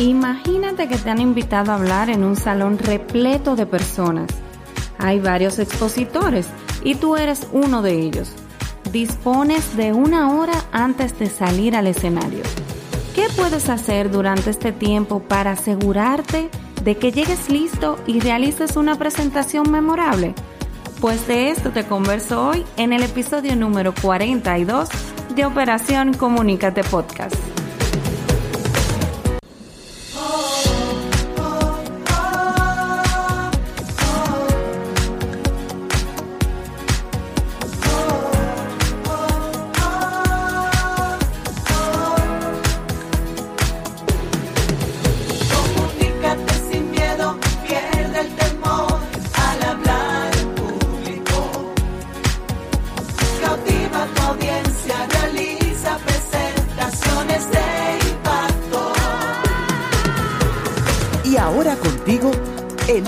Imagínate que te han invitado a hablar en un salón repleto de personas. Hay varios expositores y tú eres uno de ellos. Dispones de una hora antes de salir al escenario. ¿Qué puedes hacer durante este tiempo para asegurarte de que llegues listo y realices una presentación memorable? Pues de esto te converso hoy en el episodio número 42 de Operación Comunícate Podcast.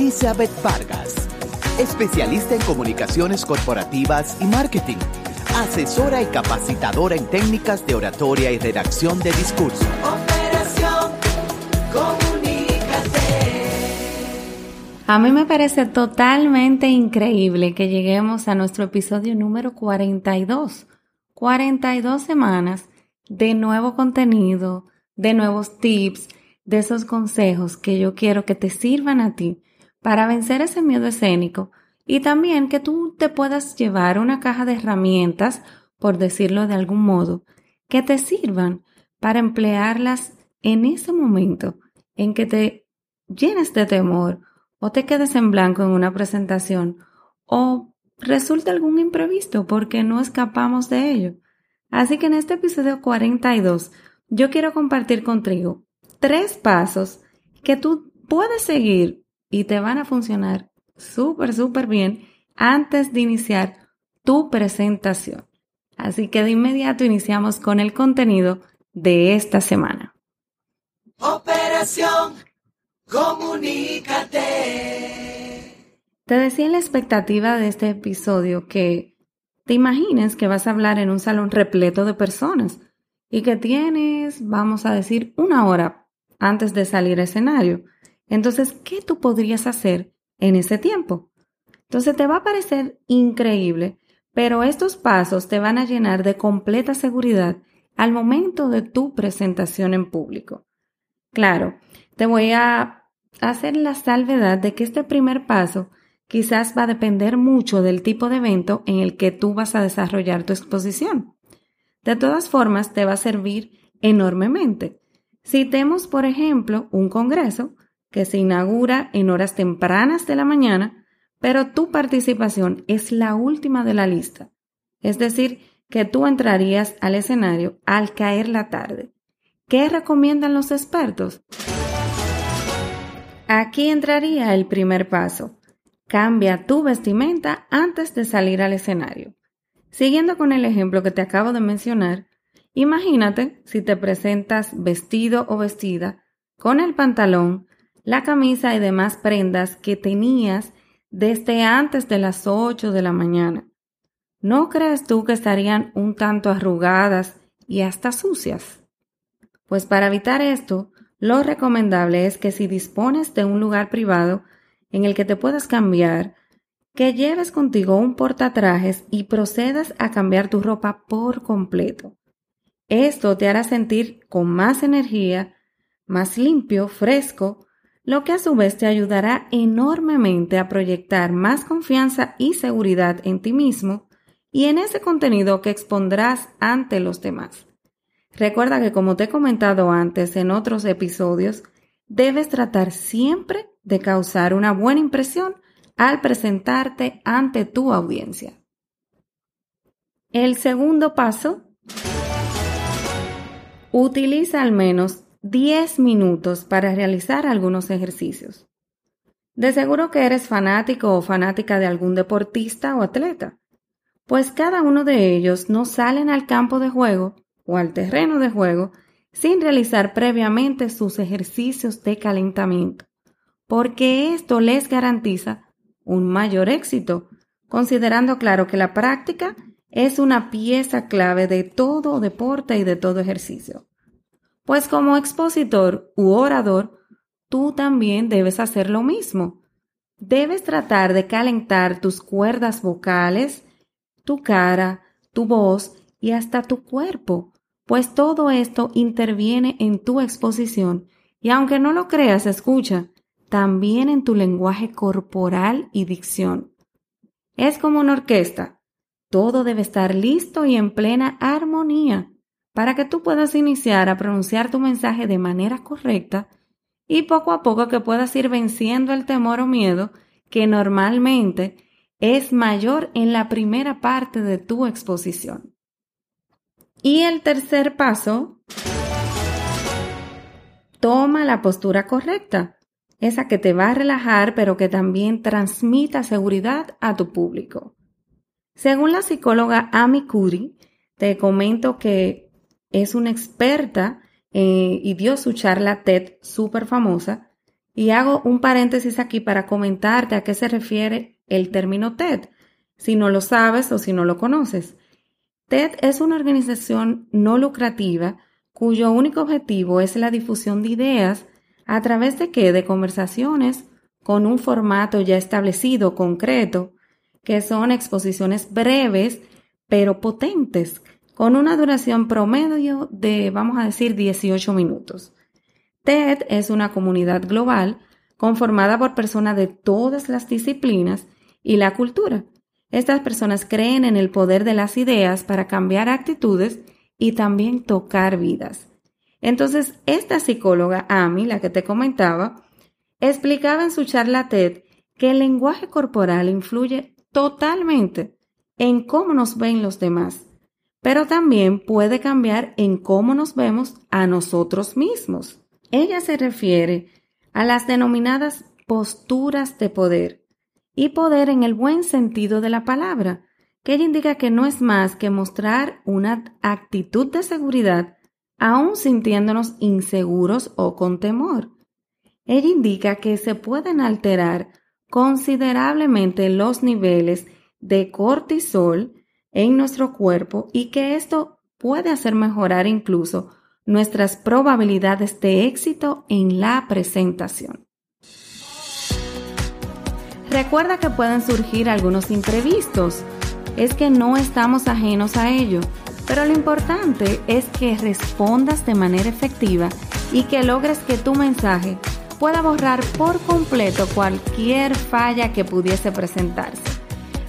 Elizabeth Vargas, especialista en comunicaciones corporativas y marketing, asesora y capacitadora en técnicas de oratoria y redacción de discurso. Operación Comunícate. A mí me parece totalmente increíble que lleguemos a nuestro episodio número 42. 42 semanas de nuevo contenido, de nuevos tips, de esos consejos que yo quiero que te sirvan a ti para vencer ese miedo escénico y también que tú te puedas llevar una caja de herramientas, por decirlo de algún modo, que te sirvan para emplearlas en ese momento en que te llenes de temor o te quedes en blanco en una presentación o resulte algún imprevisto porque no escapamos de ello. Así que en este episodio 42 yo quiero compartir contigo tres pasos que tú puedes seguir y te van a funcionar súper, súper bien antes de iniciar tu presentación. Así que de inmediato iniciamos con el contenido de esta semana. Operación Comunícate. Te decía en la expectativa de este episodio que te imagines que vas a hablar en un salón repleto de personas y que tienes, vamos a decir, una hora antes de salir a escenario. Entonces, ¿qué tú podrías hacer en ese tiempo? Entonces, te va a parecer increíble, pero estos pasos te van a llenar de completa seguridad al momento de tu presentación en público. Claro, te voy a hacer la salvedad de que este primer paso quizás va a depender mucho del tipo de evento en el que tú vas a desarrollar tu exposición. De todas formas, te va a servir enormemente. Si tenemos, por ejemplo, un congreso, que se inaugura en horas tempranas de la mañana, pero tu participación es la última de la lista. Es decir, que tú entrarías al escenario al caer la tarde. ¿Qué recomiendan los expertos? Aquí entraría el primer paso. Cambia tu vestimenta antes de salir al escenario. Siguiendo con el ejemplo que te acabo de mencionar, imagínate si te presentas vestido o vestida con el pantalón, la camisa y demás prendas que tenías desde antes de las 8 de la mañana. ¿No crees tú que estarían un tanto arrugadas y hasta sucias? Pues para evitar esto, lo recomendable es que si dispones de un lugar privado en el que te puedas cambiar, que lleves contigo un portatrajes y procedas a cambiar tu ropa por completo. Esto te hará sentir con más energía, más limpio, fresco, lo que a su vez te ayudará enormemente a proyectar más confianza y seguridad en ti mismo y en ese contenido que expondrás ante los demás. Recuerda que como te he comentado antes en otros episodios, debes tratar siempre de causar una buena impresión al presentarte ante tu audiencia. El segundo paso, utiliza al menos 10 minutos para realizar algunos ejercicios. De seguro que eres fanático o fanática de algún deportista o atleta, pues cada uno de ellos no salen al campo de juego o al terreno de juego sin realizar previamente sus ejercicios de calentamiento, porque esto les garantiza un mayor éxito, considerando claro que la práctica es una pieza clave de todo deporte y de todo ejercicio. Pues como expositor u orador, tú también debes hacer lo mismo. Debes tratar de calentar tus cuerdas vocales, tu cara, tu voz y hasta tu cuerpo, pues todo esto interviene en tu exposición y aunque no lo creas, escucha, también en tu lenguaje corporal y dicción. Es como una orquesta. Todo debe estar listo y en plena armonía para que tú puedas iniciar a pronunciar tu mensaje de manera correcta y poco a poco que puedas ir venciendo el temor o miedo que normalmente es mayor en la primera parte de tu exposición. Y el tercer paso, toma la postura correcta, esa que te va a relajar pero que también transmita seguridad a tu público. Según la psicóloga Amy Cuddy, te comento que es una experta eh, y dio su charla TED súper famosa. Y hago un paréntesis aquí para comentarte a qué se refiere el término TED, si no lo sabes o si no lo conoces. TED es una organización no lucrativa cuyo único objetivo es la difusión de ideas a través de qué? De conversaciones con un formato ya establecido, concreto, que son exposiciones breves pero potentes, con una duración promedio de, vamos a decir, 18 minutos. TED es una comunidad global conformada por personas de todas las disciplinas y la cultura. Estas personas creen en el poder de las ideas para cambiar actitudes y también tocar vidas. Entonces, esta psicóloga, Amy, la que te comentaba, explicaba en su charla TED que el lenguaje corporal influye totalmente en cómo nos ven los demás pero también puede cambiar en cómo nos vemos a nosotros mismos. Ella se refiere a las denominadas posturas de poder y poder en el buen sentido de la palabra, que ella indica que no es más que mostrar una actitud de seguridad aún sintiéndonos inseguros o con temor. Ella indica que se pueden alterar considerablemente los niveles de cortisol en nuestro cuerpo y que esto puede hacer mejorar incluso nuestras probabilidades de éxito en la presentación. Recuerda que pueden surgir algunos imprevistos. Es que no estamos ajenos a ello, pero lo importante es que respondas de manera efectiva y que logres que tu mensaje pueda borrar por completo cualquier falla que pudiese presentarse.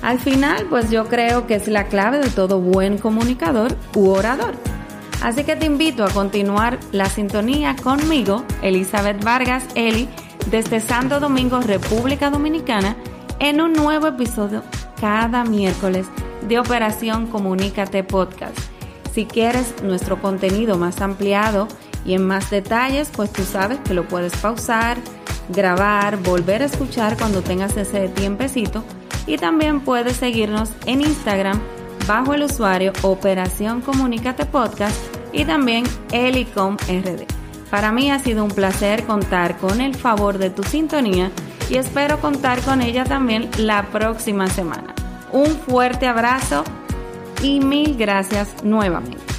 Al final, pues yo creo que es la clave de todo buen comunicador u orador. Así que te invito a continuar la sintonía conmigo, Elizabeth Vargas Eli, desde Santo Domingo, República Dominicana, en un nuevo episodio cada miércoles de Operación Comunícate Podcast. Si quieres nuestro contenido más ampliado y en más detalles, pues tú sabes que lo puedes pausar, grabar, volver a escuchar cuando tengas ese tiempecito y también puedes seguirnos en Instagram bajo el usuario Operación Comunícate Podcast y también Elicom RD. Para mí ha sido un placer contar con el favor de tu sintonía y espero contar con ella también la próxima semana. Un fuerte abrazo y mil gracias nuevamente.